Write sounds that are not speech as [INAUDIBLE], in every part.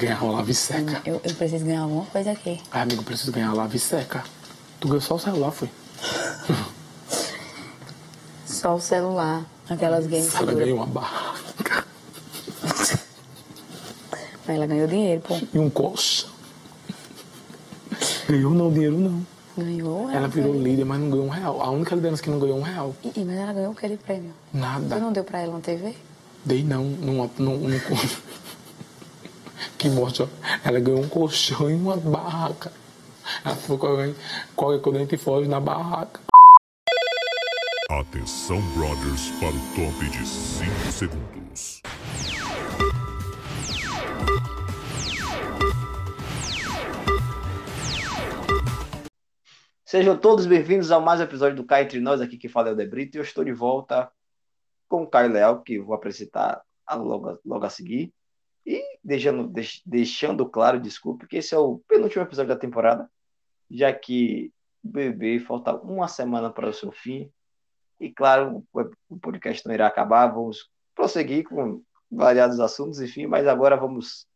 Ganhar uma lave seca. Eu, eu preciso ganhar alguma coisa aqui. Ai, amigo, eu preciso ganhar uma lave seca. Tu ganhou só o celular, foi? Só o celular. Aquelas games. Ela ganhou uma barraca Mas ela ganhou dinheiro, pô. e um colchão. Ganhou não, dinheiro não. Ganhou. Ela virou foi- líder, mas não ganhou um real. A única liderança que não ganhou um real. Ih, Mas ela ganhou o que de prêmio? Nada. Tu não deu pra ela uma TV? Dei não, numa, num, num Que morte, ó. Ela ganhou um colchão e uma barraca. Ela alguém- qualquer coisa a gente foge na barraca. Atenção, brothers, para o top de 5 segundos. Sejam todos bem-vindos a mais um episódio do Cá Entre Nós, aqui que fala é o Debrito, e eu estou de volta com o Caio Leal, que eu vou apresentar a- logo, logo a seguir, e deixando, deix- deixando claro, desculpe, que esse é o penúltimo episódio da temporada, já que o bebê falta uma semana para o seu fim, e claro, o podcast não irá acabar, vamos prosseguir com variados assuntos, enfim, mas agora vamos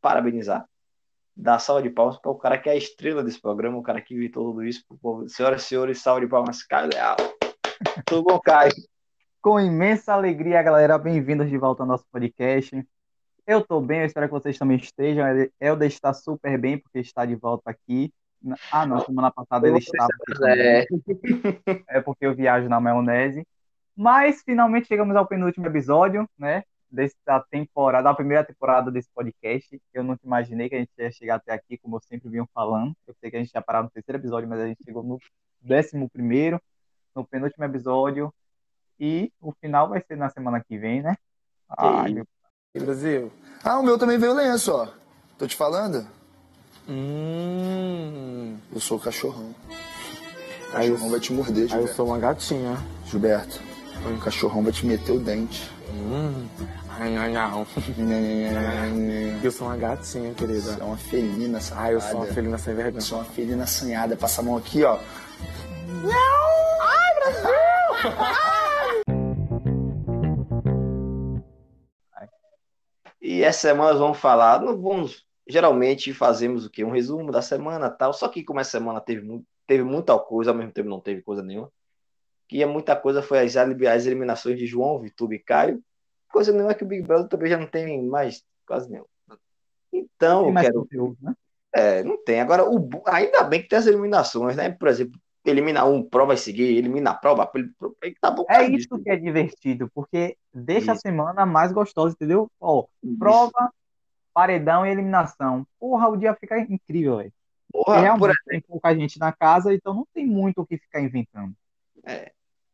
parabenizar dar salva de palmas para o cara que é a estrela desse programa, o cara que inventou tudo isso. Senhoras e senhores, salva de palmas, Caio Leal. Tudo bom, Caio? Com imensa alegria, galera. Bem-vindos de volta ao nosso podcast. Eu tô bem, eu espero que vocês também estejam. Helder está super bem, porque está de volta aqui. Ah, não, semana passada ele estava aqui É. É porque eu viajo na maionese. Mas finalmente chegamos ao penúltimo episódio, né? Dessa temporada, da primeira temporada desse podcast. Eu nunca imaginei que a gente ia chegar até aqui, como eu sempre vinha falando. Eu sei que a gente ia parar no terceiro episódio, mas a gente chegou no décimo primeiro, no penúltimo episódio. E o final vai ser na semana que vem, né? Ai, meu... Brasil. Ah, o meu também veio lenço, ó. Tô te falando? Hum. Eu sou o cachorrão. O Aí eu- cachorrão vai te morder, Aí eu Gilberto. sou uma gatinha. Gilberto, o cachorrão vai te meter o dente. Hum. Ai, não, não. Você Eu sou uma gatinha, querida. é uma felina safada. Ai, eu sou uma felina sem vergonha. Eu sou uma felina assanhada. Passa a mão aqui, ó. [LAUGHS] E essa semana nós vamos falar, não vamos, geralmente fazemos o quê? Um resumo da semana tal, só que como essa semana teve, teve muita coisa, ao mesmo tempo não teve coisa nenhuma, que é muita coisa foi as, as eliminações de João, Vitor e Caio, coisa nenhuma que o Big Brother também já não tem mais quase nenhuma. Então, Tem eu quero... conteúdo, né? É, não tem. Agora, o, ainda bem que tem as eliminações, né? Por exemplo, elimina um, prova a seguir, elimina a prova, tá bom. É isso que é divertido, porque deixa a Isso. semana mais gostosa, entendeu? Ó, prova, paredão e eliminação. Porra, o dia fica incrível, velho. Porra, Realmente por- tem pouca gente na casa, então não tem muito o que ficar inventando.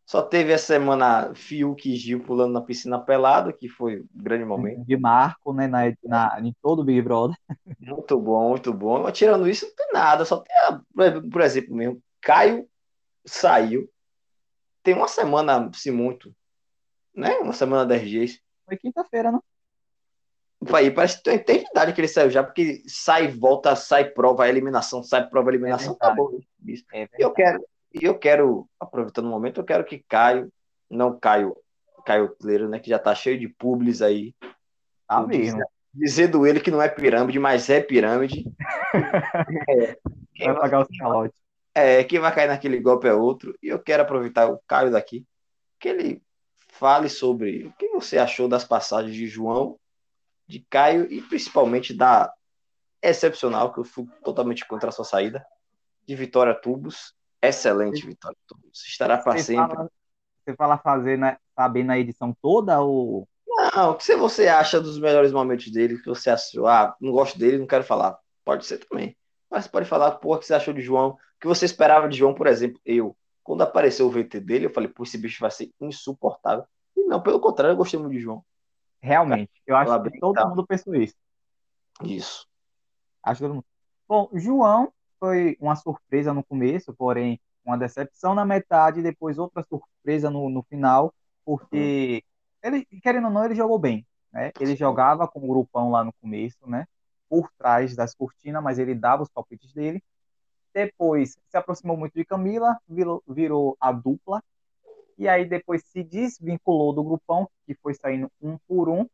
só teve essa semana Fiuk e Gil pulando na piscina pelado, que foi um grande momento. De marco, né, na, na, em todo o Big Brother. Muito bom, muito bom. Mas tirando isso, não tem nada. Só tem, a- por exemplo, mesmo, Caio saiu. Tem uma semana, se muito, né? Uma semana 10 dias. Foi quinta-feira, não? Aí parece que tem eternidade que ele saiu já, porque sai, volta, sai prova, eliminação, sai prova, eliminação, É acabou. Isso. É E eu quero, eu quero, aproveitando o momento, eu quero que Caio, não Caio, Caio Cleiro, né, que já tá cheio de publis aí, Tá mesmo. dizendo ele que não é pirâmide, mas é pirâmide. [LAUGHS] É, quem Vai vai, pagar os calotes. É, quem vai cair naquele golpe é outro. E eu quero aproveitar o Caio daqui, que ele fale sobre o que você achou das passagens de João, de Caio e principalmente da excepcional, que eu fui totalmente contra a sua saída, de Vitória Tubos. Excelente, Vitória Tubos. Estará para sempre. fala, você fala fazer, né, saber na edição toda ou Não, o que você acha dos melhores momentos dele? Que você achou, ah, não gosto dele, não quero falar. Pode ser também. Mas você pode falar, pô, o que você achou de João? O que você esperava de João, por exemplo? Eu, quando apareceu o VT dele, eu falei, pô, esse bicho vai ser insuportável. E não, pelo contrário, eu gostei muito de João. realmente? Eu acho que bem, todo tá. mundo pensou isso. Isso. Acho que todo mundo. Bom, João foi uma surpresa no começo, porém uma decepção na metade, depois outra surpresa no, no final, porque ele, querendo ou não, ele jogou bem, né? Ele jogava com o grupão lá no começo, né? Por trás das cortinas, mas ele dava os palpites dele. Depois se aproximou muito de Camila, virou, virou a dupla, e aí depois se desvinculou do grupão, que foi saindo um por um,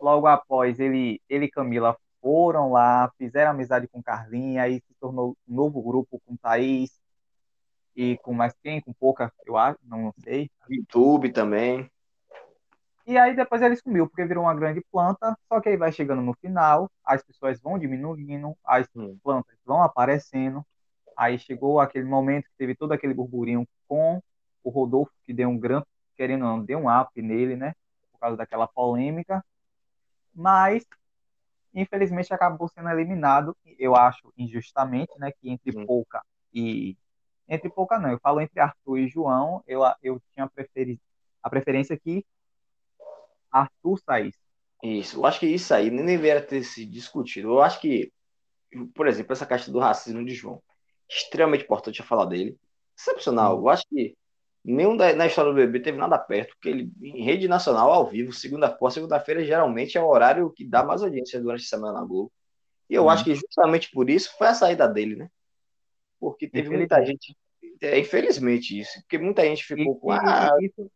logo após ele, ele e Camila foram lá, fizeram amizade com Carlinha, aí se tornou um novo grupo com Thaís e com mais quem? Com pouca, eu acho, não, não sei. YouTube também. E aí depois ele sumiu, porque virou uma grande planta, só que aí vai chegando no final, as pessoas vão diminuindo, as Hum. plantas vão aparecendo, aí chegou aquele momento que teve todo aquele burburinho com o Rodolfo, que deu um grande, querendo ou não, deu um up nele, né, por causa daquela polêmica, mas infelizmente acabou sendo eliminado, eu acho injustamente, né, que entre Hum. Pouca e entre Pouca não, eu falo entre Arthur e João, eu, eu tinha preferi, a preferência que Arthur saísse. Isso, eu acho que isso aí nem deveria ter se discutido. Eu acho que, por exemplo, essa questão do racismo de João, extremamente importante a falar dele. Excepcional. Eu acho que nenhum da, na história do bebê teve nada perto, porque ele, em rede nacional, ao vivo, segunda segunda-feira, geralmente é o horário que dá mais audiência durante a semana na Globo. E eu Hum. acho que justamente por isso foi a saída dele, né? Porque teve muita gente. É, infelizmente isso, porque muita gente E, ficou com. e- Ah, e isso,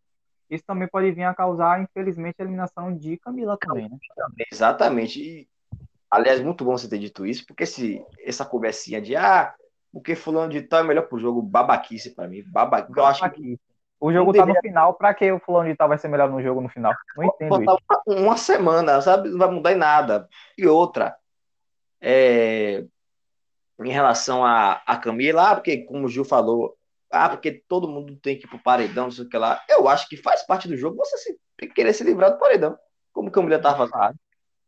isso também pode vir a causar, infelizmente, a eliminação de Camila também, né? Exatamente. E, aliás, muito bom você ter dito isso, porque se essa conversinha de ah, porque fulano de tal é melhor pro jogo, babaquice pra mim. Babaquice. Eu acho que. O jogo tá no final, pra que o fulano de tal vai ser melhor no jogo no final? Não entendo isso. uma, uma semana, sabe? Não vai mudar em nada. E outra, é, em relação a, a Camila, ah, porque, como o Gil falou, ah, porque todo mundo tem que ir pro paredão, não sei o que lá. Eu acho que faz parte do jogo você se, querer se livrar do paredão. Como a Camila tava fazendo.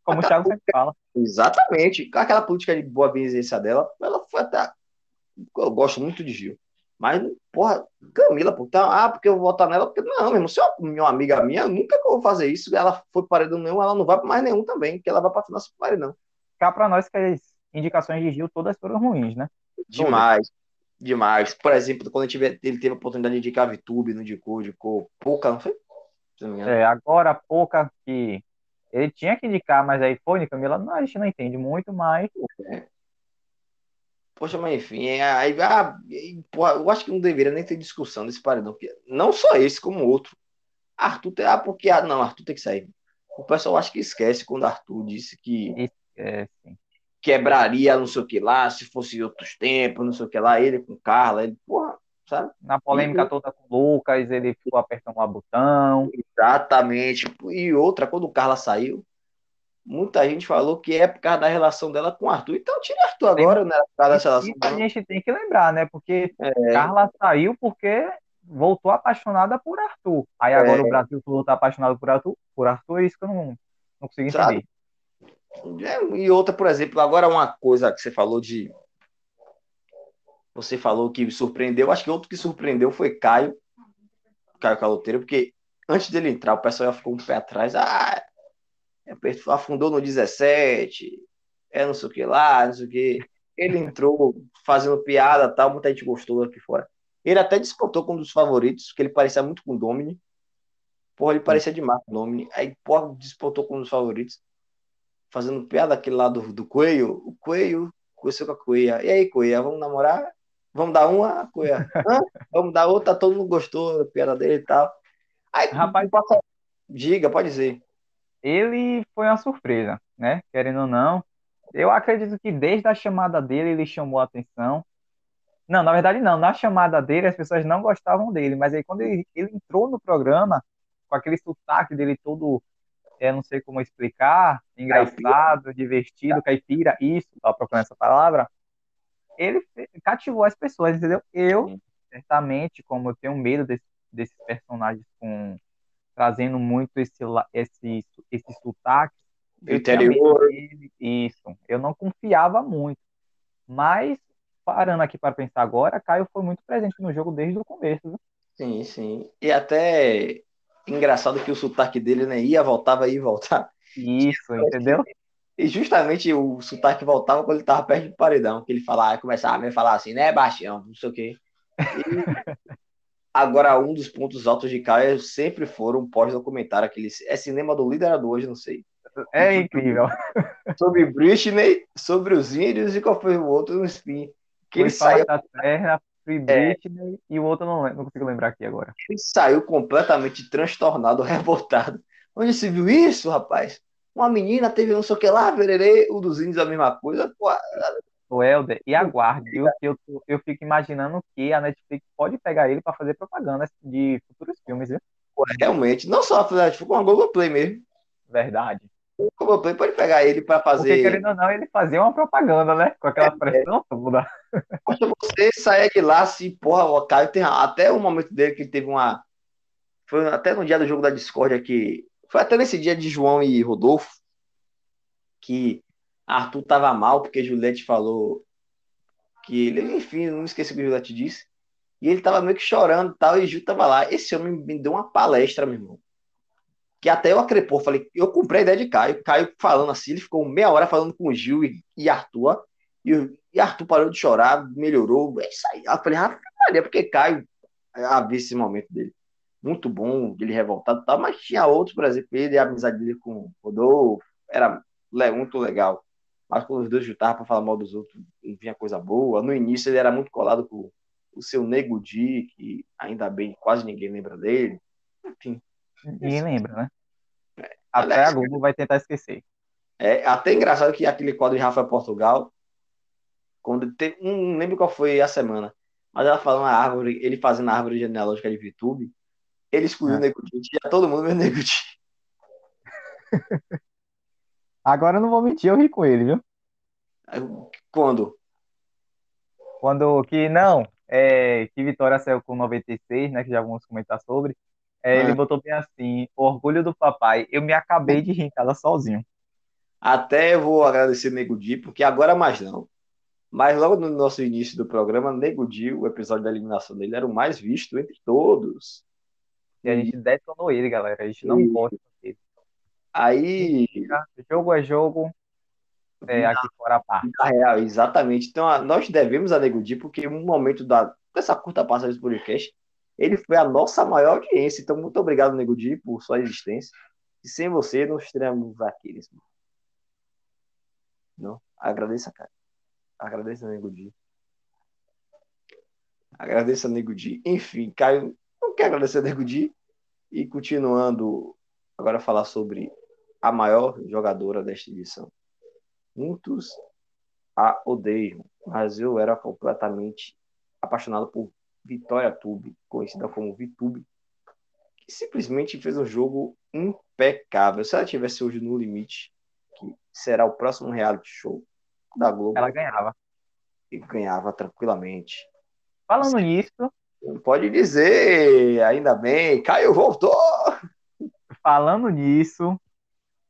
Como o Thiago sempre fala. Exatamente. Com aquela política de boa vizinhança dela, ela foi até. Eu gosto muito de Gil. Mas, porra, Camila, pô, tá, ah, porque eu vou votar nela, porque não, meu irmão, se é uma minha amiga minha, nunca que eu vou fazer isso. Ela foi para paredão nenhum, ela não vai para mais nenhum também, porque ela vai para final para paredão. Cá pra nós que as indicações de Gil todas foram ruins, né? Demais, demais. Por exemplo, quando ele teve, ele teve a oportunidade de indicar a VTube, não indicou, indicou pouca, não foi? Não. É, agora, pouca que ele tinha que indicar, mas aí foi, Camila, não, a gente não entende muito, mas Poxa, mas enfim, é, aí, ah, porra, eu acho que não deveria nem ter discussão desse paredão, porque não só esse, como outro. Arthur, tem- ah, porque, ah, não, Arthur tem que sair. O pessoal acho que esquece quando Arthur disse que é, sim. Quebraria não sei o que lá, se fosse outros tempos, não sei o que lá, ele com Carla, ele, porra, sabe? na polêmica Uhum. toda com o Lucas, ele ficou apertando lá botão. Exatamente. E outra, quando Carla saiu, muita gente falou que é por causa da relação dela com Arthur. Então tira Arthur agora, né? Por causa dessa relação a gente tem que lembrar, né? Porque É. Carla saiu porque voltou apaixonada por Arthur. Aí agora É. o Brasil todo tá apaixonado por Arthur, por Arthur, é isso que eu não, não consigo Sabe? entender. É, E outra, por exemplo, agora uma coisa que você falou de. Você falou que surpreendeu. Acho que outro que surpreendeu foi Caio. Caio Caloteiro, porque antes dele entrar, o pessoal já ficou um pé atrás. Ah, é, afundou no 17. É não sei o que lá, não sei o que. Ele entrou fazendo piada tal. Muita gente gostou aqui fora. Ele até despontou com um dos favoritos, porque ele parecia muito com o Domini. Porra, ele parecia demais o Domini. Aí, porra, despontou com um dos favoritos fazendo piada aquele lá do, do coelho. O coelho conheceu com a coelha. E aí, coelha, vamos namorar? Vamos dar uma, coelha? Hã? Vamos dar outra, todo mundo gostou da piada dele e tal. Aí, Rapaz, passa... diga, pode dizer. ele foi uma surpresa, né? Querendo ou não. Eu acredito que desde a chamada dele ele chamou a atenção. Não, na verdade não. Na chamada dele as pessoas não gostavam dele, mas aí quando ele, ele entrou no programa com aquele sotaque dele todo, eu não sei como explicar, engraçado, divertido, caipira, isso, tava procurando essa palavra. Ele cativou as pessoas, entendeu? Eu, Sim. certamente, como eu tenho medo desse- desses personagens com trazendo muito esse esse esse sotaque Do interior. dele, isso. Eu não confiava muito. Mas, parando aqui para pensar agora, Caio foi muito presente no jogo desde o começo. viu? Sim, sim. E até engraçado que o sotaque dele, né? Ia, voltava, ia e voltava. Isso, entendeu? E justamente o sotaque voltava quando ele tava perto do paredão, que ele falava, começava a falar assim, né, Bastião, não sei o quê. E [LAUGHS] agora, um dos pontos altos de Caio sempre foram pós-documentário, aquele é cinema do líder do hoje, não sei. É incrível. [LAUGHS] Sobre Britney, sobre os índios e qual foi o outro no spin. Que ele Foi Fala saiu, da Terra, Free É. Britney e o outro eu não, não consigo lembrar aqui agora. ele saiu completamente transtornado, [LAUGHS] revoltado. Onde se viu isso, rapaz? uma menina teve não sei o que lá, vererê, o dos índios a mesma coisa. Pô, O Helder, e aguarde, eu, tô- eu fico imaginando que a Netflix pode pegar ele para fazer propaganda de futuros filmes, viu? realmente, não só a Netflix, com a Globoplay mesmo. Verdade. O Globoplay pode pegar ele Porque, fazer. querendo ou não, ele fazia uma propaganda, né? Com aquela pressão toda. Poxa, você saia de lá se, porra, o Caio tem até o momento dele que teve uma. Foi até no dia do jogo da Discord que. Foi até nesse dia de João e Rodolfo que Arthur tava mal porque Juliette falou que ele, enfim, não esqueci o que Juliette disse. E ele tava meio que chorando e tal, e Ju tava lá. Esse homem me deu uma palestra, meu irmão. Que até eu acrepou, falei, eu comprei a ideia de Caio. Caio falando assim, ele ficou meia hora falando com o Gil e, e Arthur. E, e Arthur parou de chorar, melhorou. É isso aí. Eu falei, ah, Maria, porque Caio havia esse momento dele. Muito bom, ele revoltado e tal, mas tinha outros, por exemplo, ele, a amizade dele com o Rodolfo, era muito legal. Mas quando os dois juntavam para falar mal dos outros, vinha coisa boa. No início ele era muito colado com o seu Nego Di, que ainda bem quase ninguém lembra dele. Enfim, Ninguém lembra, né? Até Aliás, a Globo vai tentar esquecer. É até engraçado que aquele quadro de Rafa Portugal, quando tem, não lembro qual foi a semana, mas ela falando a árvore, ele fazendo a árvore genealógica de VTube, ele excluiu Ah. o Nego Di, tinha todo mundo vendo Di. [LAUGHS] Agora eu não vou mentir, eu ri com ele, viu? Quando? Quando que não, é, que Vitória saiu com 96, né? Que já vamos comentar sobre. É, Ele Ah. botou bem assim: orgulho do papai. Eu me acabei de rir em casa sozinho. Até eu vou agradecer o Nego Di, porque agora mais não. Mas logo no nosso início do programa, Nego Di, o episódio da eliminação dele, era o mais visto entre todos. E a gente detonou ele, galera. A gente não Isso. gosta dele. Aí, Jogo é jogo, é, aqui fora a parte. Real, exatamente. Então, a- nós devemos a Nego Di, porque um momento da, dessa curta passagem do podcast, ele foi a nossa maior audiência. Então, muito obrigado, Nego Di, por sua existência. E sem você, não estaríamos aqui nesse momento. Não? Agradeça, cara. Agradeça, Nego Di. Agradeça, Nego Di. Enfim, Caio, não quer agradecer, Nego Di. E continuando, agora falar sobre a maior jogadora desta edição. Muitos a odeiam, mas eu era completamente apaixonado por Vitória Tube, conhecida como Vitube, que simplesmente fez um jogo impecável. Se ela tivesse hoje no limite, que será o próximo reality show da Globo, Ela ganhava. e ganhava tranquilamente. Falando nisso, Pode dizer, ainda bem, Caio voltou. falando nisso,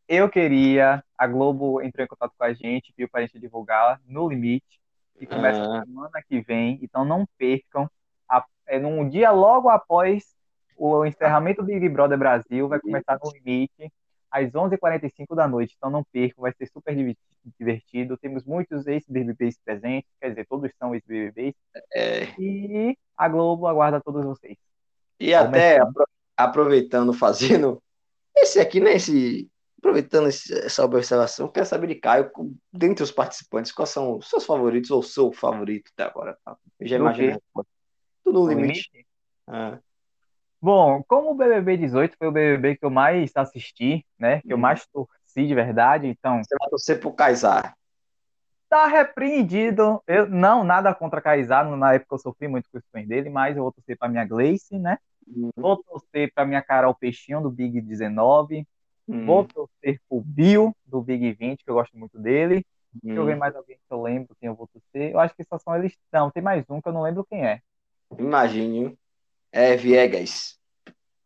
eu queria. A Globo entrou em contato com a gente, viu, para a gente divulgar no limite, que começa Ah. semana que vem. Então não percam. É num dia logo após o encerramento do Big Brother Brasil, vai começar no limite, às 11h45 da noite. Então não percam, vai ser super divertido. Temos muitos ex-BBBs presentes, quer dizer, todos são ex-BBBs. É, E a Globo aguarda todos vocês. E até Começando. aproveitando, fazendo esse aqui, né? Esse, aproveitando esse- essa observação, quero saber de Caio, dentre os participantes, quais são os seus favoritos ou seu favorito até agora? Tá? Eu já Do Tudo no limite. limite? Ah, Bom, como o BBB 18 foi o BBB que eu mais assisti, né? Que eu Uhum. mais torci de verdade, então você vai torcer pro Kaysar. tá repreendido. Eu não nada contra Kaysar, na época eu sofri muito com os fãs dele, mas eu vou torcer pra minha Gleice, né? Uhum. Vou torcer pra minha Carol Peixinho do Big 19, Hum, vou torcer pro Bill do Big 20, que eu gosto muito dele. Deixa eu ver mais alguém que eu lembro quem eu vou torcer. Eu acho que só são eles. Não, tem mais um que eu não lembro quem é. Imagine. É Viegas.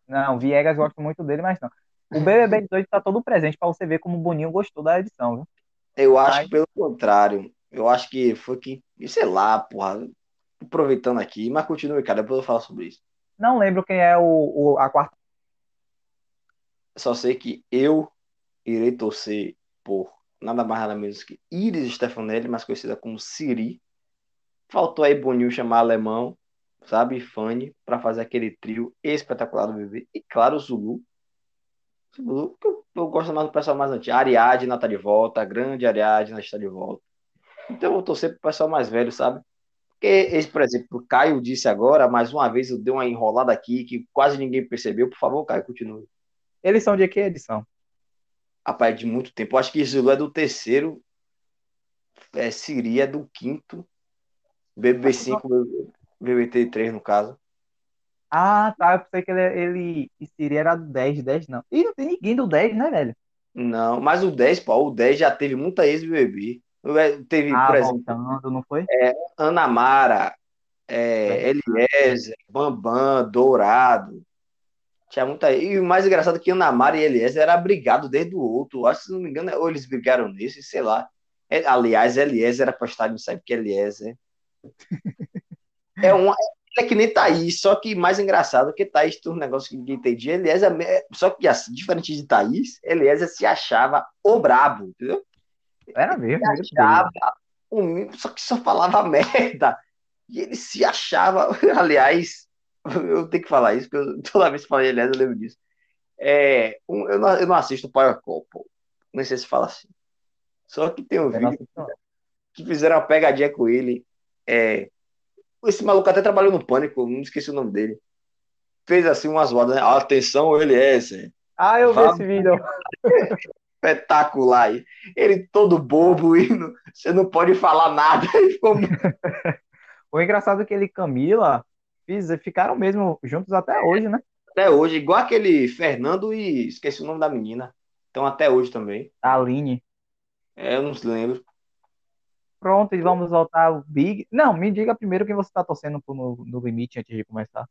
Não, Viegas gosto muito dele, mas não. O BBB 18 tá todo presente pra você ver como o Boninho gostou da edição, viu? Eu acho que pelo contrário. Eu acho que foi que, sei lá, porra. Aproveitando aqui, mas continue, cara. Depois eu falo sobre isso. Não lembro quem é o, o- a quarta. Só sei que eu irei torcer por nada mais nada menos que Iris Stefanelli, mais conhecida como Siri. Faltou aí Boninho chamar alemão, sabe? Fanny, para fazer aquele trio espetacular do bebê. E claro, o Zulu. Zulu, que eu, eu gosto mais do pessoal mais antigo. A Ariadna tá de volta, a grande Ariadna está de volta. Então eu vou torcer pro pessoal mais velho, sabe? Porque, esse, por exemplo, o Caio disse agora, mais uma vez eu dei uma enrolada aqui que quase ninguém percebeu. Por favor, Caio, continue. Eles são de que edição? Rapaz, de muito tempo. Eu acho que Zulu é do terceiro. É, Siri é do quinto. BB5, BBT3 no caso. Ah, tá. Eu pensei que ele, ele Siri era do 10, 10 não. Ih, não tem ninguém do 10, né, velho? Não, mas o 10, pô, o 10 já teve muita ex-BBB. Teve, Ah, por exemplo, voltando, não foi? Ana Mara, é, Eliezer, Bambam, Dourado. Tinha muita. E o mais engraçado é que Ana Mara e Eliezer eram brigados desde o outro. Acho que, se não me engano, ou eles brigaram nesse, sei lá. É, aliás, Eliezer era postado, não sabe o que é Eliezer. [LAUGHS] É um. É que nem Thaís, só que mais engraçado que Thaís tem um negócio que ninguém entendia. Eliezer, é- só que assim, diferente de Thaís, Eliezer se achava o brabo, entendeu? Era mesmo. Deus. achava um só que só falava [LAUGHS] merda. E ele se achava, [LAUGHS] aliás, eu tenho que falar isso, porque eu- toda vez que falei aliás, eu lembro disso. É, um- eu, não, eu não assisto Power Couple, não sei se fala assim. Só que tem um Eu vídeo que fizeram uma pegadinha com ele. É, esse maluco até trabalhou no Pânico, não esqueci o nome dele. Fez assim uma zoada, né? Atenção, ele é esse. Ah, eu vi esse vídeo. Espetacular. aí. Ele todo bobo e não- você não pode falar nada. [LAUGHS] Ficou [LAUGHS] O engraçado é que ele e Camila fiz- ficaram mesmo juntos até hoje, né? até hoje, igual aquele Fernando e esqueci o nome da menina. Então até hoje também. Aline. É, eu não lembro. Pronto, e vamos voltar ao Big. Não, me diga primeiro quem você tá torcendo pro- no, no limite antes de começar.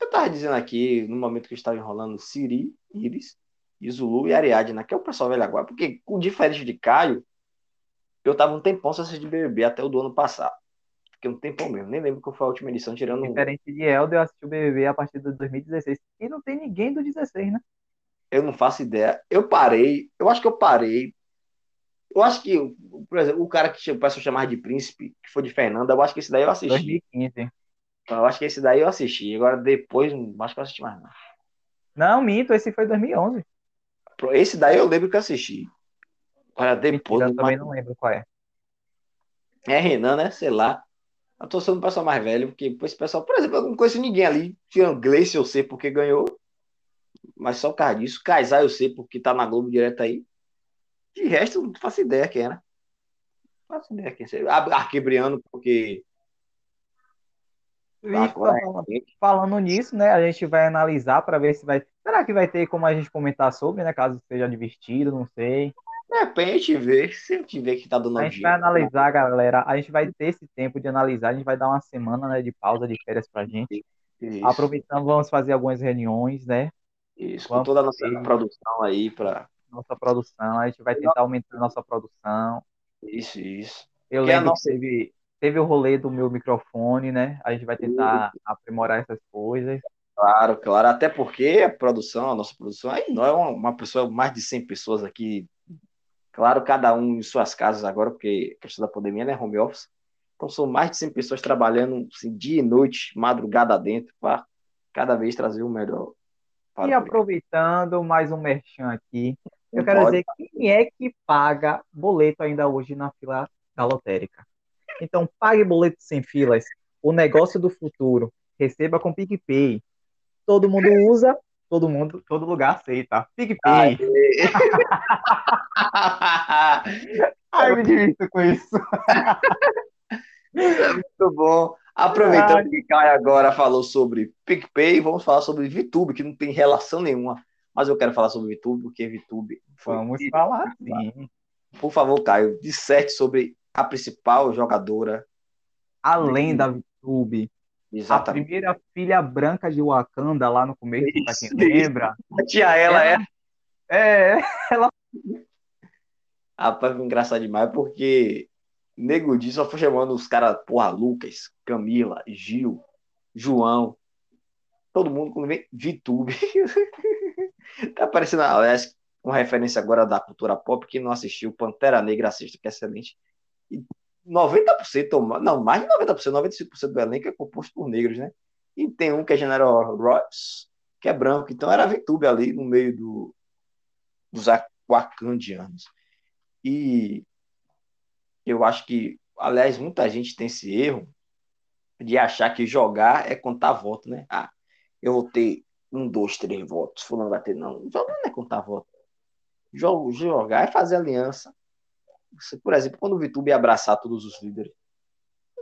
Eu tava dizendo aqui, no momento que estava enrolando, Siri, Iris, e Zulu e Ariadna, que é o pessoal velho agora. Porque, com diferente de Caio, eu tava um tempão sem assistir BBB até o do ano passado. Fiquei um tempão mesmo. Nem lembro qual foi a última edição, tirando. Diferente de Elder, eu assisti o BBB a partir de 2016. E não tem ninguém do 16, né? Eu não faço ideia. Eu parei, eu acho que eu parei. Eu acho que, por exemplo, o cara que o pessoal chamava de príncipe, que foi de Fernanda, eu acho que esse daí eu assisti. 2015. Eu acho que esse daí eu assisti. Agora depois, não acho que eu assisti mais não. Não, minto, esse foi 2011. Esse daí eu lembro que eu assisti. Agora depois, Mentira, eu também não lembro qual é. é Renan, né? Sei lá. Eu tô sendo um pessoal mais velho, porque esse pessoal, por exemplo, eu não conheço ninguém ali. Tirando Gleice, eu sei porque ganhou. Mas só por causa disso. Kaysar, eu sei porque tá na Globo direto aí. De resto, não faço ideia quem era. Não faço ideia quem. Ar- Arquebriano, porque. Falando, falando nisso, né, a gente vai analisar para ver se vai. Será que vai ter como a gente comentar sobre, né? Caso seja divertido, não sei. de repente, ver. Se eu tiver que tá dando A gente vai analisar, galera. A gente vai ter esse tempo de analisar. A gente vai dar uma semana, né, de pausa de férias pra gente. Isso, Aproveitando, vamos fazer algumas reuniões, né? isso. Com Vamos toda a nossa produção aí pra. Nossa produção. A gente vai tentar aumentar a nossa produção. Isso, isso. Eu Que lembro nossa- que teve, teve o rolê do meu microfone, né? A gente vai tentar aprimorar essas coisas. Claro, claro. Até porque a produção, a nossa produção, aí não é uma, uma pessoa, mais de 100 pessoas aqui. Claro, cada um em suas casas agora, porque a questão da pandemia, né? Home office. Então são mais de 100 pessoas trabalhando assim, dia e noite, madrugada dentro, para cada vez trazer o melhor. E o aproveitando mais um merchan aqui, eu Não quero pode. dizer quem é que paga boleto ainda hoje na fila da lotérica. Então, pague boleto sem filas. O negócio do futuro. Receba com PicPay. Todo mundo usa, todo mundo, todo lugar aceita. PicPay. Ai, me divirto com isso. [LAUGHS] Muito bom. Aproveitando Ai. que Caio agora falou sobre PicPay, vamos falar sobre VTube, que não tem relação nenhuma. Mas eu quero falar sobre VTube, porque VTube foi. Vamos falar sim. Por favor, Caio, disserte sobre a principal jogadora. Além da VTube, a Exatamente. primeira filha branca de Wakanda lá no começo, pra quem Isso, lembra. Tia ela é. É, [LAUGHS] Rapaz, foi engraçado demais, porque Nego Di só foi chamando os caras, porra, Lucas, Camila, Gil, João. Todo mundo quando vem VTube. [LAUGHS] [LAUGHS] tá parecendo, aliás, uma referência agora da cultura pop, que não assistiu, Pantera Negra assista, que é excelente. E 90%, ou mais- não, mais de 90%, 95% do elenco é composto por negros, né? E tem um que é General Ross, que é branco, então era VTube ali no meio do, dos wakandianos. E eu acho que, aliás, muita gente tem esse erro de achar que jogar é contar voto, né? Ah, eu vou ter um, dois, três votos, fulano vai ter, não. Jogar não é contar voto. Jo- Jogar é fazer aliança. Você, por exemplo, quando o Vitube abraçar todos os líderes,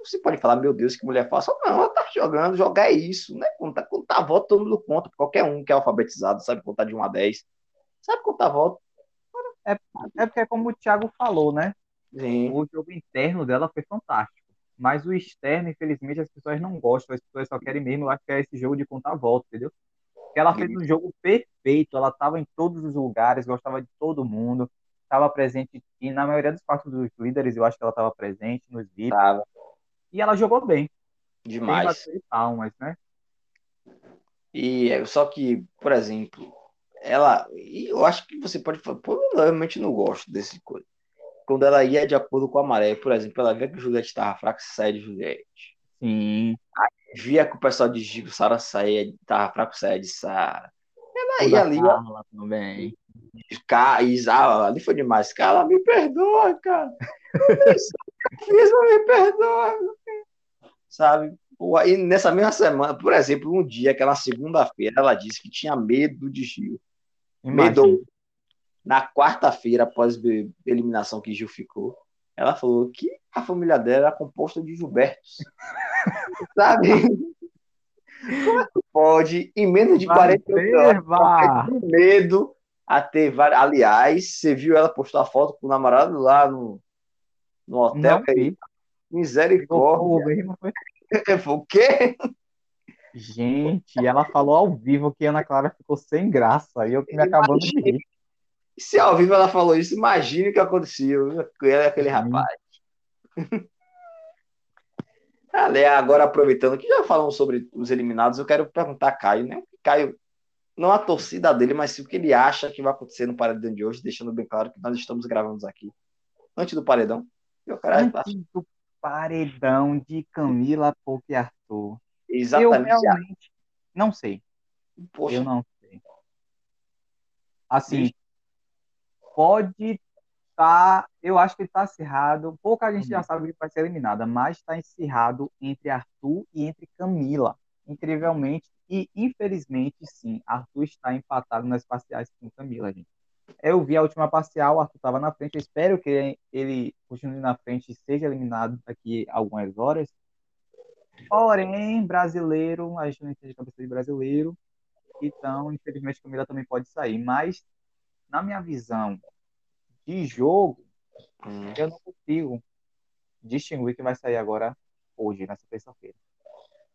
você pode falar, meu Deus, que mulher fácil. Não, ela tá jogando, jogar é isso, né? Contar, contar voto, todo mundo conta. Qualquer um que é alfabetizado sabe contar de 1 a 10. Sabe contar voto. É porque é como o Thiago falou, né? Sim. O jogo interno dela foi fantástico. Mas o externo, infelizmente, as pessoas não gostam. As pessoas só querem mesmo, acho que é esse jogo de contar volta, entendeu? Ela fez um jogo perfeito. Ela estava em todos os lugares, gostava de todo mundo. Estava presente e na maioria dos quartos dos líderes, eu acho que ela estava presente, nos VIPs. Tava E ela jogou bem. Demais. palmas, né? E é, só que, por exemplo, ela. E eu acho que você pode falar, pô, eu realmente não gosto desse coisa. Quando ela ia de acordo com a maré, por exemplo, ela via que Juliette estava fraca, sai de Juliette. Sim. Via que o pessoal de Gigo, Sara saía, tava fraco, saia de Sara. Ela ia ali, ó, Carla também. Ca- Isa, ali foi demais. Cara, me perdoa, cara. Eu fiz, mas me perdoa. Sabe? Aí nessa mesma semana, por exemplo, um dia, aquela segunda-feira, ela disse que tinha medo de Gil. Medo. Na quarta-feira, após a eliminação que Gil ficou, ela falou que a família dela era composta de Gilbertos. [LAUGHS] Sabe? Como é que pode, em menos de Vai 48 horas, ver, vá. com medo a ter várias. Aliás, você viu ela postar foto com o namorado lá no, no hotel? Misericórdia. [LAUGHS] foi? O quê? Gente, ela falou ao vivo que a Ana Clara ficou sem graça. E eu me acabando de rir. Se ao vivo ela falou isso, imagine o que aconteceu com ela e aquele Sim. rapaz. Agora aproveitando que já falamos sobre os eliminados, eu quero perguntar a Caio, né? Caio, não a torcida dele, mas o que ele acha que vai acontecer no paredão de hoje, deixando bem claro que nós estamos gravando aqui antes do paredão. Eu Antes do paredão de Camila, Pouco e Arthur. Eu exatamente. realmente não sei. Poxa, Eu não sei. Assim, pode estar. Eu acho que está acirrado. Pouca gente já sabe que vai ser eliminada, mas está acirrado entre Arthur e entre Camila. Incrivelmente e infelizmente, sim, Arthur está empatado nas parciais com Camila, gente. Eu vi a última parcial, Arthur estava na frente. Eu espero que ele continue na frente e seja eliminado daqui a algumas horas. Porém, brasileiro, a gente não entende a cabeça de brasileiro. Então, infelizmente, Camila também pode sair. Mas, na minha visão de jogo, hum, eu não consigo distinguir que vai sair agora, hoje, nessa terça-feira.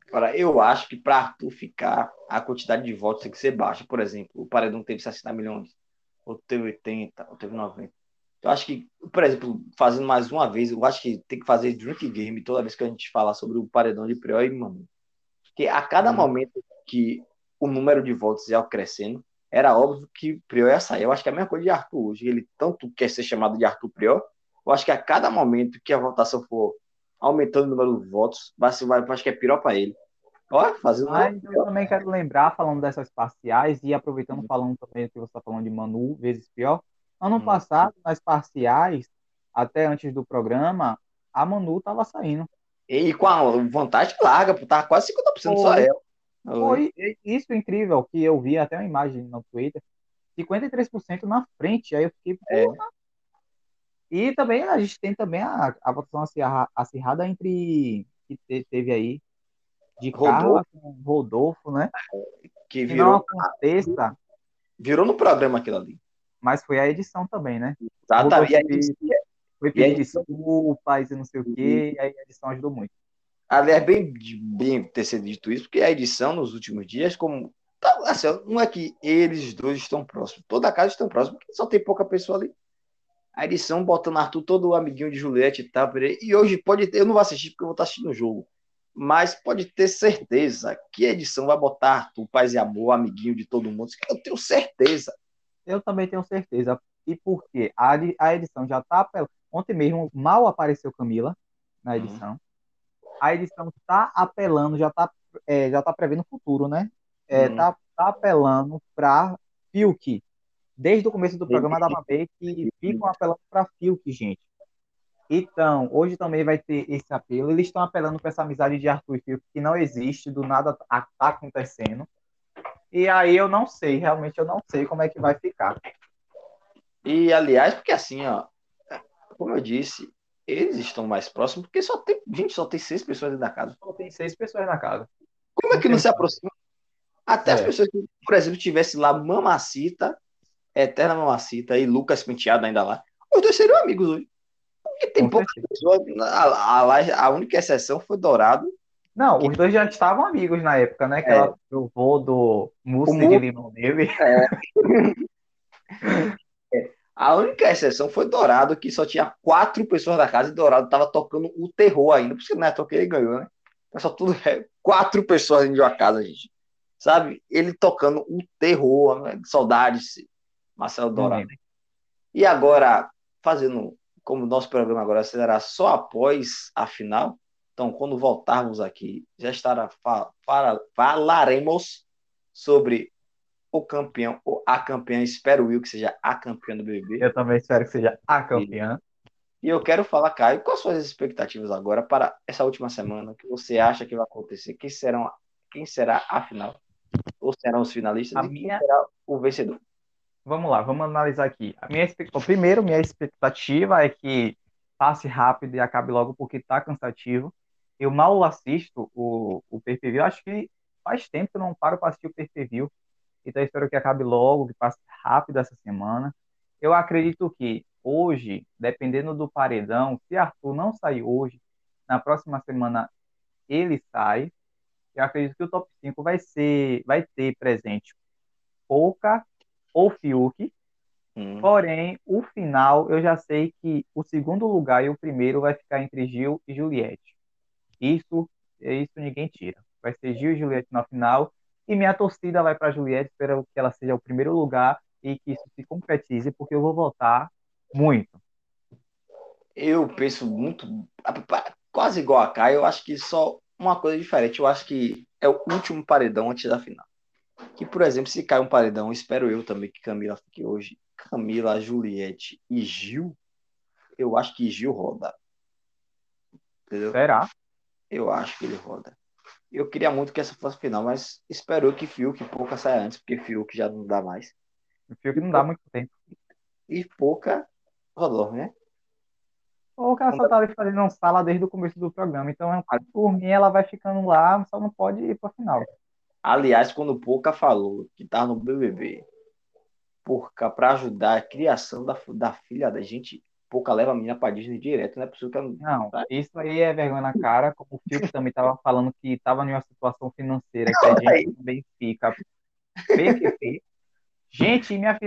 Agora, eu acho que para Arthur ficar, a quantidade de votos tem que ser baixa. Por exemplo, o Paredão teve 60 milhões, ou teve 80, ou teve 90. Eu acho que, por exemplo, fazendo mais uma vez, eu acho que tem que fazer drink game toda vez que a gente falar sobre o Paredão de Prior e Manu. Porque a cada momento que o número de votos ia crescendo, era óbvio que Prior ia sair. Eu acho que é a mesma coisa de Arthur hoje. Ele tanto quer ser chamado de Arthur Prior, eu acho que a cada momento que a votação for aumentando o número de votos, vai, vai, eu acho que é pior para ele. Ó, fazendo Mas eu também quero lembrar, falando dessas parciais, e aproveitando falando também que você está falando de Manu, vezes pior. Ano Hum. passado, nas parciais, até antes do programa, a Manu estava saindo. E com a vantagem larga, pô, tava quase 50% só Foi. ela. Foi isso incrível, que eu vi até uma imagem no Twitter, 53% na frente, aí eu fiquei, É. porra. E também a gente tem também a, a votação acirra- acirrada entre, que te- teve aí, de Rodolfo. Carla com É Rodolfo, né? Que virou, aconteça, virou no programa aquilo ali. mas foi a edição também, né? Tá, tá, fez- Foi pedir desculpas e não sei o quê, e aí a edição ajudou muito. Aliás, bem, bem ter sido dito isso, porque a edição nos últimos dias, como. tá, assim, não é que eles dois estão próximos, toda a casa estão próximos, porque só tem pouca pessoa ali. A edição botando Arthur todo amiguinho de Juliette e tal, e hoje pode ter, eu não vou assistir porque eu vou estar assistindo o jogo, mas pode ter certeza que a edição vai botar Arthur, paz e amor, amiguinho de todo mundo, eu tenho certeza. Eu também tenho certeza. E por quê? A, a edição já tá. Ontem mesmo mal apareceu Camila na Uhum. edição. A edição tá apelando, já tá, é, já tá prevendo o futuro, né? É, Uhum. tá, tá apelando pra Fiuk. Desde o começo do programa dava ver que ficam apelando pra Fiuk, gente. Então, hoje também vai ter esse apelo. Eles estão apelando para essa amizade de Arthur e Fiuk, que não existe, do nada tá tá acontecendo. E aí eu não sei, realmente eu não sei como é que vai ficar. E, aliás, porque assim, ó, como eu disse, eles estão mais próximos, porque só tem, gente, só tem seis pessoas dentro da casa. Só tem seis pessoas na casa. Como é que não se aproxima? Até as É. pessoas que, por exemplo, tivesse lá Mamacita, Eterna Mamacita e Lucas Penteado ainda lá, os dois seriam amigos hoje. Porque tem poucas pessoas. A, a, a, única exceção foi Dourado. Não, os dois já estavam amigos na época, né? Que É. ela provou do mousse de limão nele. [LAUGHS] A única exceção foi Dourado, que só tinha quatro pessoas da casa e Dourado tava tocando o terror ainda. Por isso que não é à toa que ele ganhou, né? Mas só tudo é quatro pessoas dentro de uma casa, gente. Sabe? Ele tocando o terror, né? saudades, Marcelo Dourado. E agora, fazendo como o nosso programa agora será só após a final, então quando voltarmos aqui, já estará fa- fala- falaremos sobre o campeão ou a campeã, espero eu que seja a campeã do BBB. Eu também espero que seja a campeã. E eu quero falar, Caio, quais são as expectativas agora para essa última semana? O que você acha que vai acontecer? Quem serão, quem será a final? Ou serão os finalistas? A e minha- quem será o vencedor? Vamos lá, vamos analisar aqui. A minha expect... Bom, Primeiro, minha expectativa é que passe rápido e acabe logo, porque tá cansativo. Eu mal assisto o, o pay-per-view, acho que faz tempo que eu não paro para assistir o pay-per-view. Então, espero que acabe logo, que passe rápido essa semana. Eu acredito que hoje, dependendo do paredão, se Arthur não sair hoje, na próxima semana ele sai. Eu acredito que o top 5 vai ser, vai ter presente Pouca ou Fiuk. Hum, Porém, o final, eu já sei que o segundo lugar e o primeiro vai ficar entre Gil e Juliette. Isso, isso ninguém tira. Vai ser Gil e Juliette na final. E minha torcida vai para Juliette, espero que ela seja o primeiro lugar e que isso se concretize, porque eu vou votar muito. Eu penso muito, quase igual a Caio, eu acho que só uma coisa diferente. Eu acho que é o último paredão antes da final. Que, por exemplo, se cai um paredão, espero eu também que Camila fique hoje. Camila, Juliette e Gil, eu acho que Gil roda. Entendeu? Será? Eu acho que ele roda. Eu queria muito que essa fosse final, mas espero que Fiuk e Pouca saia antes, porque Fiuk já não dá mais. O Fiuk não dá muito tempo. E Pouca rodou, né? Ou que ela só tá ali fazendo um sala desde o começo do programa. Então, por mim, ela vai ficando lá, só não pode ir pra final. Aliás, quando Pouca falou que tá no BBB, Pouca para ajudar a criação da, da filha da gente, Pouca leva a menina pra Disney direto, não é possível que ela Não, isso aí é vergonha na cara, como o Fiuk também estava [LAUGHS] falando que estava em uma situação financeira que a gente também fica PQP. Gente, minha,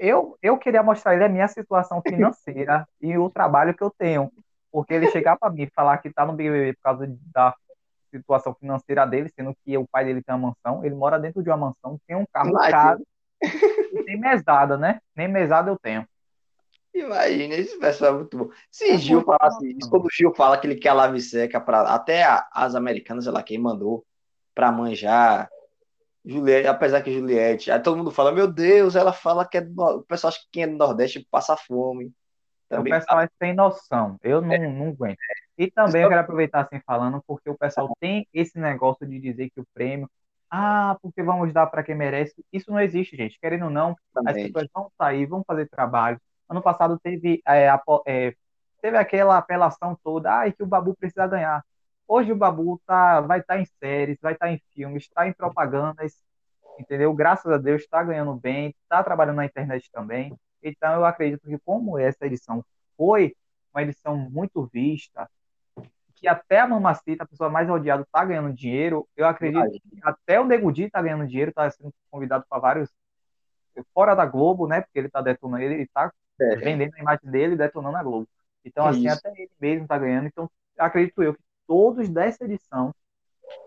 eu, eu queria mostrar ele a minha situação financeira e o trabalho que eu tenho. Porque ele chegar para mim e falar que tá no BBB por causa da situação financeira dele, sendo que o pai dele tem uma mansão, ele mora dentro de uma mansão, tem um carro Imagina. caro tem mesada, né? Nem mesada eu tenho. Imagina, esse pessoal é muito bom. Se É Gil bom. isso, quando o Gil fala que ele quer a lave seca para até a- as americanas, sei lá, quem mandou para manjar. Juliette, apesar que Juliette, aí todo mundo fala, meu Deus, ela fala que é do, o pessoal acha que quem é do Nordeste passa fome. O Também pessoal é sem noção. Eu não, não aguento. E também eu quero aproveitar assim falando, porque o pessoal tem esse negócio de dizer que o prêmio, ah, porque vamos dar para quem merece. Isso não existe, gente. Querendo ou não, as também. pessoas vão sair, vão fazer trabalho. Ano passado teve, é, apo- é, teve aquela apelação toda, ah, que o Babu precisa ganhar. Hoje o Babu tá, vai estar em séries, vai estar em filmes, está em propagandas, entendeu? Graças a Deus está ganhando bem, está trabalhando na internet também. Então eu acredito que como essa edição foi uma edição muito vista, que até a Mamacita, a pessoa mais odiada, está ganhando dinheiro, eu acredito que até o Nego Di está ganhando dinheiro, está sendo convidado para vários fora da Globo, né? Porque ele está detonando, ele está É. vendendo a imagem dele e detonando a Globo. Então, Que assim, isso. até ele mesmo está ganhando. Então, acredito eu que todos dessa edição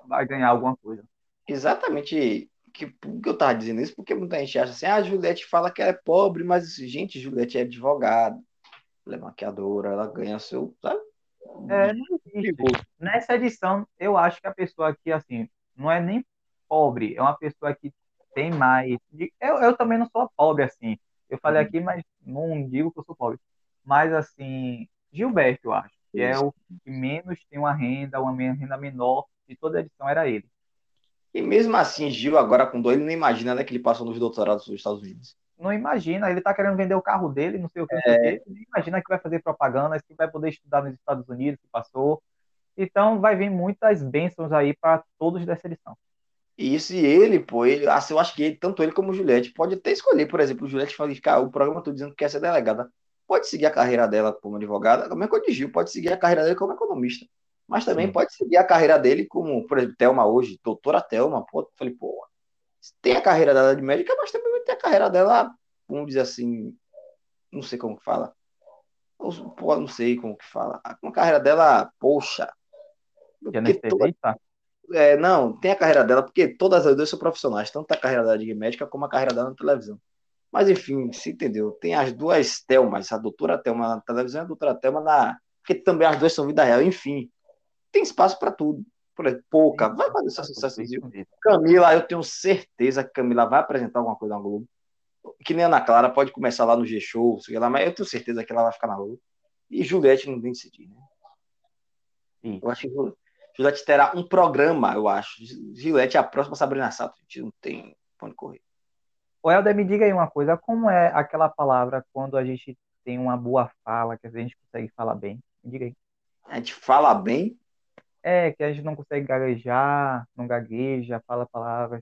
vai ganhar alguma coisa. Exatamente que, por que eu tava dizendo isso, porque muita gente acha assim, ah, a Juliette fala que ela é pobre, mas, gente, Juliette é advogada, ela é maquiadora, ela ganha seu, sabe? É, não existe. Nessa edição, eu acho que a pessoa aqui, assim, não é nem pobre, é uma pessoa que tem mais. Eu, eu também não sou pobre, assim. Eu falei aqui, mas não digo que eu sou pobre. Mas, assim, Gilberto, eu acho, que é o que menos tem uma renda, uma renda menor de toda a edição, era ele. E mesmo assim, Gil, agora com dor, ele não imagina né, que ele passou nos doutorados dos Estados Unidos. não imagina, ele tá querendo vender o carro dele, não sei o que, É. que, não imagina que vai fazer propaganda, que vai poder estudar nos Estados Unidos, que passou. Então vai vir muitas bênçãos aí para todos dessa edição. E isso, e ele, pô, ele, assim, eu acho que ele, tanto ele como o Juliette pode até escolher, por exemplo, o Juliette fala, cara, o programa tô dizendo que quer ser delegada. Pode seguir a carreira dela como advogada, como é que o Gil pode seguir a carreira dele como economista. Mas também Sim. pode seguir a carreira dele como, por exemplo, Thelma hoje, doutora Thelma, pô, eu falei, pô, tem a carreira dela de médica, mas também tem a carreira dela, vamos dizer assim, não sei como que fala. Não- Pô, não sei como que fala. Uma carreira dela, poxa. Que porque toda- anestesista? É, não, tem a carreira dela, porque todas as duas são profissionais, tanto a carreira dela de médica como a carreira dela na televisão. Mas enfim, se entendeu. Tem as duas Thelmas, a doutora Thelma na televisão e a doutora Thelma na. Porque também as duas são vida real, enfim. Tem espaço para tudo. Por exemplo, pouca, vai fazer seu sucesso. Camila, eu tenho certeza que Camila vai apresentar alguma coisa na Globo. Que nem a Ana Clara, pode começar lá no G-Show, sei lá, mas eu tenho certeza que ela vai ficar na Globo. E Juliette não vem decidir, né? Sim. Eu acho que Juliette terá um programa, eu acho. Juliette é a próxima Sabrina Sato, a gente não tem onde correr. Ô, Helder, me diga aí uma coisa, como é aquela palavra quando a gente tem uma boa fala, que a gente consegue falar bem? Me diga aí. A gente fala bem, É, que a gente não consegue gaguejar, não gagueja, fala palavras.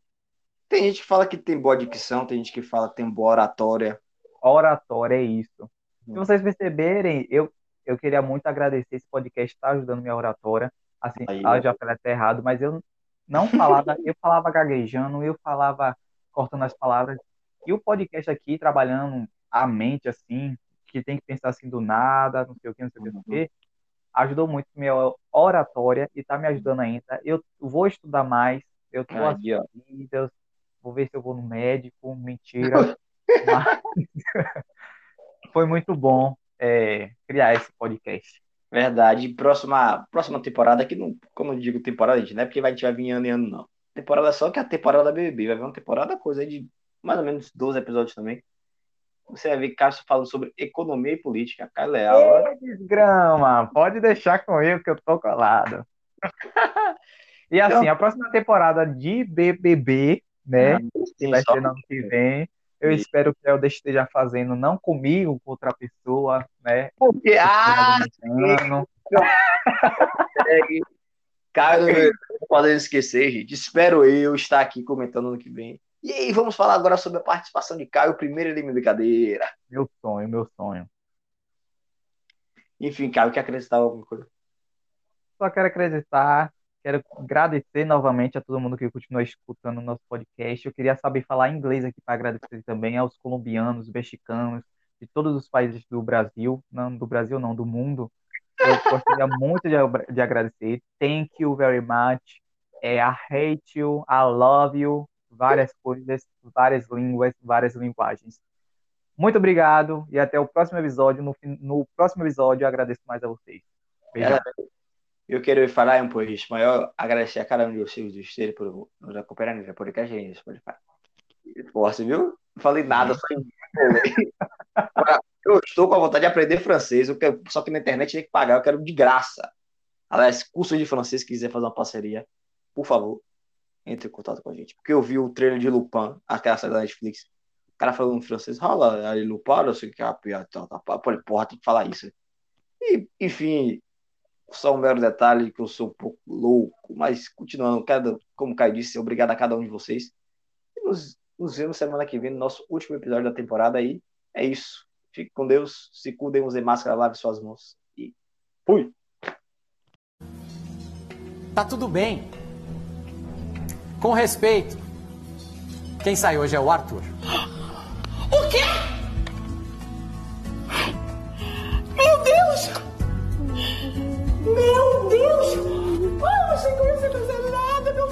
tem gente que fala que tem boa dicção, tem gente que fala que tem boa oratória. Oratória, é isso. Se Hum. vocês perceberem, eu, eu queria muito agradecer esse podcast, está ajudando minha oratória. Assim, Aí, ah, eu já falei até errado, mas eu não falava, eu falava gaguejando, eu falava cortando as palavras. E o podcast aqui, trabalhando a mente, assim, que tem que pensar assim do nada, não sei o que, não sei o que, não sei o que, ajudou muito minha oratória e tá me ajudando ainda. Eu vou estudar mais, eu tô Aí, vou ver se eu vou no médico, mentira. [LAUGHS] Mas [LAUGHS] foi muito bom é, criar esse podcast. Verdade. Próxima, próxima temporada, que não, quando eu digo temporada, gente, não é porque vai, a gente vai vir ano e ano, não. Temporada só que é a temporada da BBB. Vai vir uma temporada coisa de mais ou menos 12 episódios também. Você vai ver Cássio falando sobre economia e política. Caio Leal. ó. Ei, desgrama, pode deixar comigo que eu tô colado. [LAUGHS] E assim, a próxima temporada de BBB, né, que vai ser no ano que vem, eu espero que eu esteja fazendo não comigo, com outra pessoa, né? Porque, ah, Ano. [LAUGHS] Caio, não podemos esquecer, gente. Espero eu estar aqui comentando no que vem. E aí, vamos falar agora sobre a participação de Caio, primeiro ele brincadeira. Meu sonho, meu sonho. Enfim, Caio, quer acrescentar alguma coisa? Só quero acreditar, quero agradecer novamente a todo mundo que continua escutando o nosso podcast. Eu queria saber falar inglês aqui para agradecer também aos colombianos, mexicanos, de todos os países do Brasil, não do Brasil não, do mundo. Eu gostaria muito de, de agradecer. Thank you very much. É, I hate you, I love you, várias coisas, várias línguas, várias linguagens. Muito obrigado e até o próximo episódio. No, no próximo episódio eu agradeço mais a vocês. Beijão. Eu quero falar um pouco espanhol, agradecer a cada um de vocês de vocês por nos acompanhar nesse podcast aí no Spotify. Força, viu? Não falei nada, só enrolei. [LAUGHS] Agora, Eu estou com a vontade de aprender francês, eu quero- só que na internet tem que pagar, eu quero de graça. Aliás, curso de francês, se quiser fazer uma parceria, por favor, entre em contato com a gente. Porque eu vi o trailer de Lupin, aquela série da Netflix. O cara falando francês, rola, aí Lupin, eu sei que é a piada, porra, tem que falar isso. E, enfim, só um mero detalhe que eu sou um pouco louco, mas continuando, cada, como o Caio disse, obrigado a cada um de vocês. E nos, nos vemos semana que vem no nosso último episódio da temporada aí. É isso. Fique com Deus, se cuidem, usem máscara, lave suas mãos e fui! Tá tudo bem. Com respeito. Quem sai hoje é o Arthur. O quê? Meu Deus! Meu Deus! Ai, eu achei que eu ia ser considerada, meu